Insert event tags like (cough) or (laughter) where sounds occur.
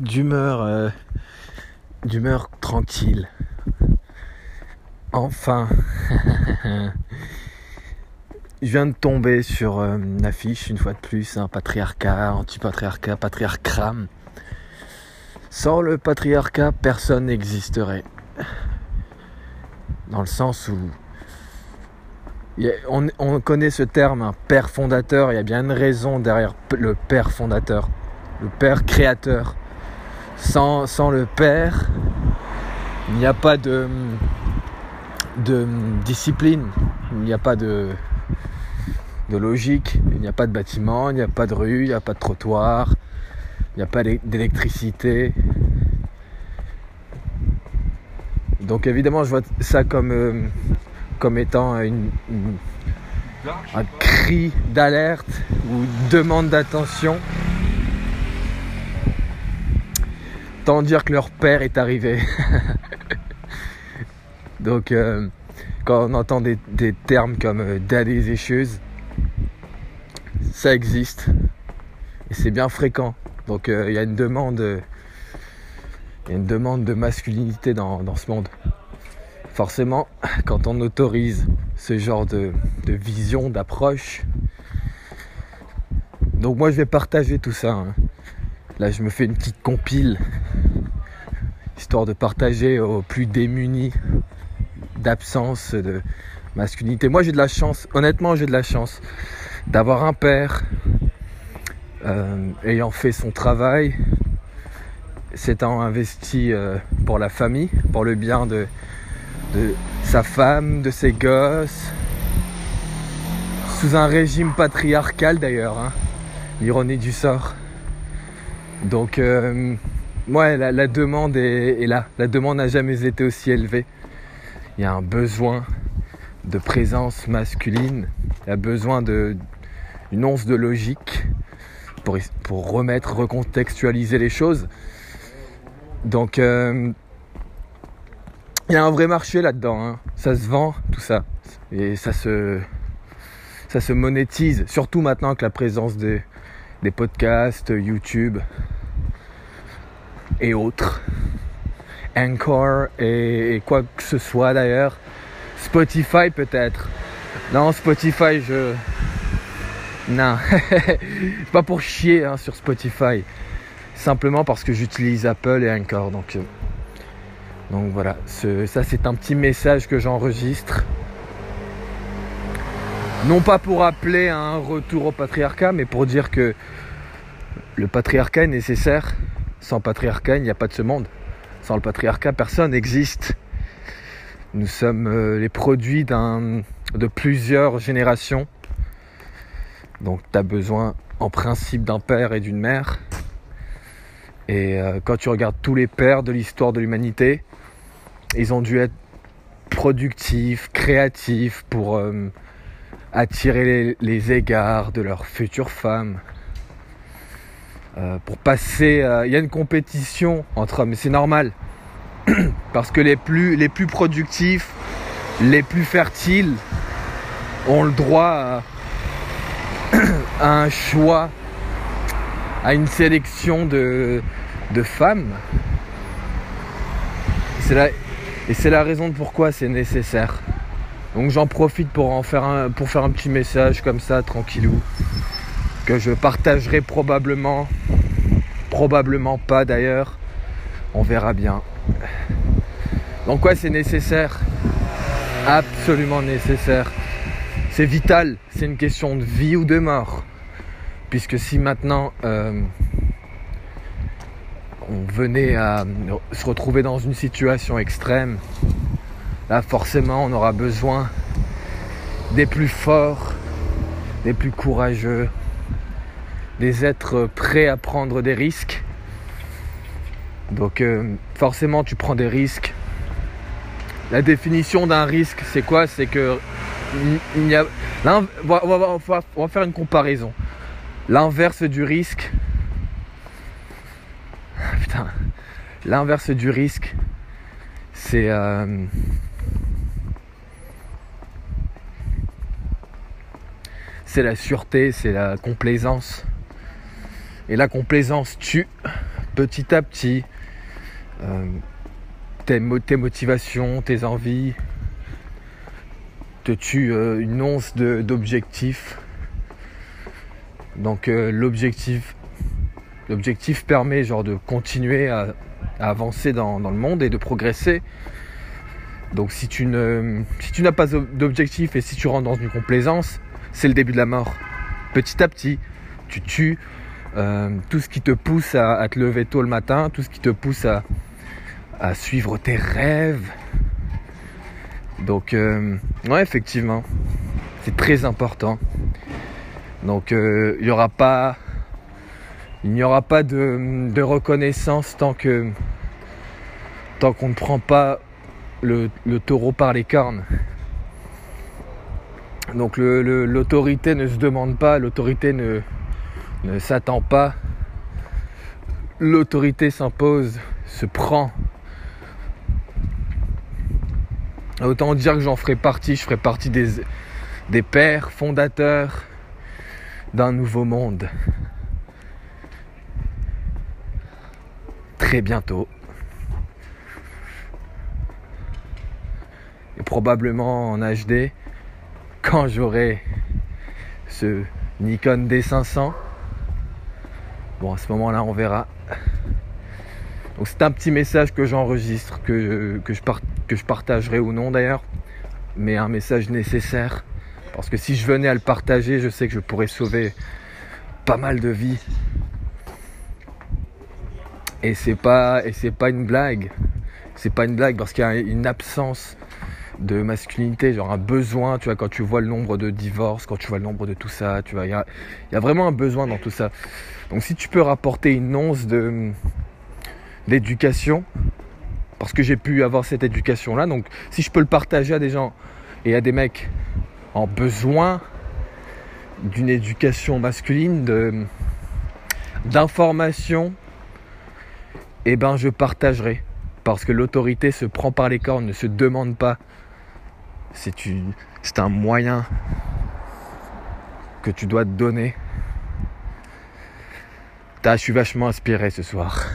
d'humeur, euh, d'humeur tranquille. Enfin, (laughs) je viens de tomber sur euh, une affiche une fois de plus, un patriarcat, anti-patriarcat. Sans le patriarcat, personne n'existerait. Dans le sens où on, connaît ce terme, un père fondateur, il y a bien une raison derrière le père fondateur, le père créateur. Sans, le père, il n'y a pas de, discipline, il n'y a pas de, logique, il n'y a pas de bâtiment, il n'y a pas de rue, il n'y a pas de trottoir, il n'y a pas d'électricité. Donc évidemment, je vois ça comme, euh, étant un cri d'alerte ou demande d'attention. Dire que leur père est arrivé. (laughs) Donc euh, quand on entend des, termes comme euh, daddy's issues, ça existe. Et c'est bien fréquent. Donc euh, il y a une demande. une demande de masculinité dans ce monde forcément, quand on autorise ce genre de, vision, d'approche, donc moi je vais partager tout ça. Hein. Là je me fais une petite compile, histoire de partager aux plus démunis d'absence de masculinité. Moi j'ai de la chance, honnêtement j'ai de la chance d'avoir un père euh, ayant fait son travail, s'étant investi euh, pour la famille, pour le bien de, sa femme, de ses gosses, sous un régime patriarcal d'ailleurs, hein. l'ironie du sort. Donc, euh, ouais, la, demande est, là. La demande n'a jamais été aussi élevée. Il y a un besoin de présence masculine, il y a besoin d'une once de logique pour, remettre, recontextualiser les choses. Donc, euh, il y a un vrai marché là-dedans. Hein. Ça se vend, tout ça. Et ça se, ça se monétise. Surtout maintenant avec la présence des, des podcasts, YouTube et autres. Encore et, quoi que ce soit d'ailleurs. Spotify peut-être. Non, Spotify, je. Non. (laughs) Pas pour chier hein, sur Spotify. Simplement parce que j'utilise Apple et Anchor. Donc. Euh, donc voilà, ça c'est un petit message que j'enregistre. Non pas pour appeler à un retour au patriarcat, mais pour dire que le patriarcat est nécessaire. Sans patriarcat, il n'y a pas de ce monde. Sans le patriarcat, personne n'existe. Nous sommes euh, les produits de plusieurs générations. Donc tu as besoin en principe d'un père et d'une mère. Et euh, quand tu regardes tous les pères de l'histoire de l'humanité, ils ont dû être productifs, créatifs pour euh, attirer les, égards de leurs futures femmes. Euh, pour passer, euh, il y a une compétition entre hommes, c'est normal. (clears throat) Parce que les plus, les plus productifs, les plus fertiles ont le droit à, (clears throat) un choix, à une sélection de, de femmes. C'est là, et c'est la raison de pourquoi c'est nécessaire. Donc j'en profite pour en faire un, pour faire un petit message comme ça, tranquillou, que je partagerai probablement, probablement pas d'ailleurs. On verra bien. Donc quoi, c'est nécessaire, absolument nécessaire. C'est vital, c'est une question de vie ou de mort. Puisque si maintenant euh, on venait à se retrouver dans une situation extrême, là forcément on aura besoin des plus forts, des plus courageux, des êtres prêts à prendre des risques. Donc euh, forcément tu prends des risques. La définition d'un risque, c'est quoi? C'est que il y a, on va faire une comparaison. L'inverse du risque, (laughs) L'inverse du risque, c'est euh, c'est la sûreté, c'est la complaisance. Et la complaisance tue petit à petit, euh, tes, motivations, tes envies, te tuent euh, une once d'objectif. Donc l'objectif, l'objectif permet genre de continuer à, avancer dans, le monde et de progresser. Donc si tu n'as pas d'objectif et si tu rentres dans une complaisance, c'est le début de la mort. Petit à petit, tu tues euh, tout ce qui te pousse à, te lever tôt le matin, tout ce qui te pousse à, suivre tes rêves. Donc, euh, effectivement, c'est très important. Donc, euh, il n'y aura pas, il n'y aura pas de, reconnaissance tant que, tant qu'on ne prend pas le, taureau par les cornes. Donc, l'autorité ne se demande pas, l'autorité ne, ne s'attend pas. L'autorité s'impose, se prend. Autant dire que j'en ferai partie, je ferai partie des, des pères fondateurs d'un nouveau monde. Très bientôt. Et probablement en HD, quand j'aurai ce Nikon D500. Bon, à ce moment-là, on verra. Donc c'est un petit message que j'enregistre, que, que, je que je partagerai ou non d'ailleurs, mais un message nécessaire. Parce que si je venais à le partager, je sais que je pourrais sauver pas mal de vies. Et c'est pas, et c'est pas une blague. C'est pas une blague parce qu'il y a une absence de masculinité, genre un besoin, tu vois, quand tu vois le nombre de divorces, quand tu vois le nombre de tout ça, tu vois, il y a, vraiment un besoin dans tout ça. Donc si tu peux rapporter une once de d'éducation, parce que j'ai pu avoir cette éducation-là, donc si je peux le partager à des gens et à des mecs en besoin d'une éducation masculine, de d'information, eh ben je partagerai. Parce que l'autorité se prend par les cornes, ne se demande pas c'est un moyen que tu dois te donner. je suis vachement inspiré ce soir.